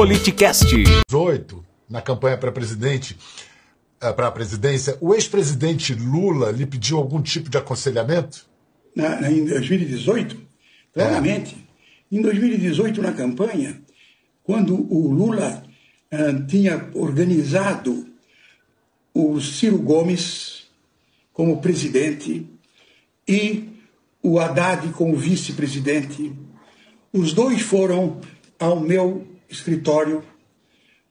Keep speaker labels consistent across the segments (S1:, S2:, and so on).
S1: Politicast.
S2: 18, na campanha para presidente, eh, para a presidência, o ex-presidente Lula lhe pediu algum tipo de aconselhamento?
S3: Na, na, em 2018, claramente. É. Em 2018, na campanha, quando o Lula uh, tinha organizado o Ciro Gomes como presidente e o Haddad como vice-presidente, os dois foram ao meu escritório.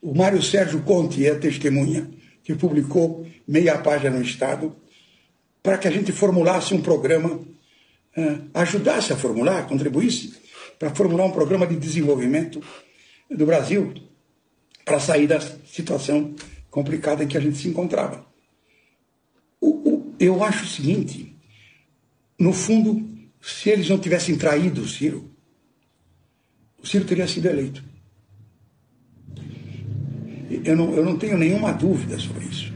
S3: O Mário Sérgio Conte é testemunha, que publicou meia página no Estado, para que a gente formulasse um programa, uh, ajudasse a formular, contribuísse para formular um programa de desenvolvimento do Brasil para sair da situação complicada em que a gente se encontrava. Eu acho o seguinte: no fundo, se eles não tivessem traído o Ciro, o Ciro teria sido eleito. Eu não, eu não tenho nenhuma dúvida sobre isso.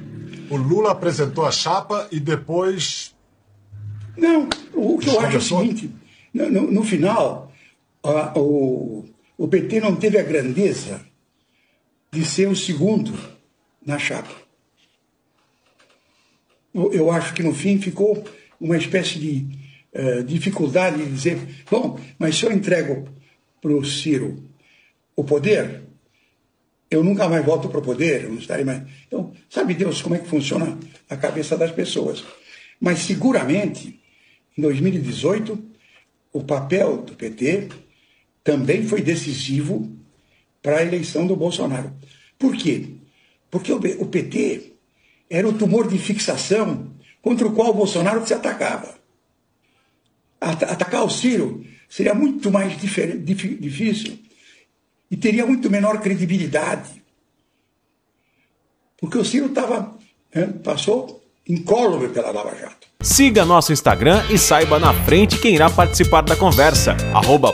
S2: O Lula apresentou a chapa e depois.
S3: Não, o que eu acho é o seguinte: no, no, no final, a, o, o PT não teve a grandeza de ser o segundo na chapa. Eu, acho que no fim ficou uma espécie de uh, dificuldade de dizer: bom, mas se eu entrego para o Ciro o poder, eu nunca mais volto para o poder, não estarei mais. Então, sabe Deus como é que funciona a cabeça das pessoas. Mas seguramente, em 2018, o papel do PT também foi decisivo para a eleição do Bolsonaro. Por quê? Porque o PT era o tumor de fixação contra o qual o Bolsonaro se atacava. Atacar o Ciro seria muito mais difícil e teria muito menor credibilidade. Porque o Ciro estava, né, passou incólume pela Lava Jato.
S1: Siga nosso Instagram e saiba na frente quem irá participar da conversa. Arroba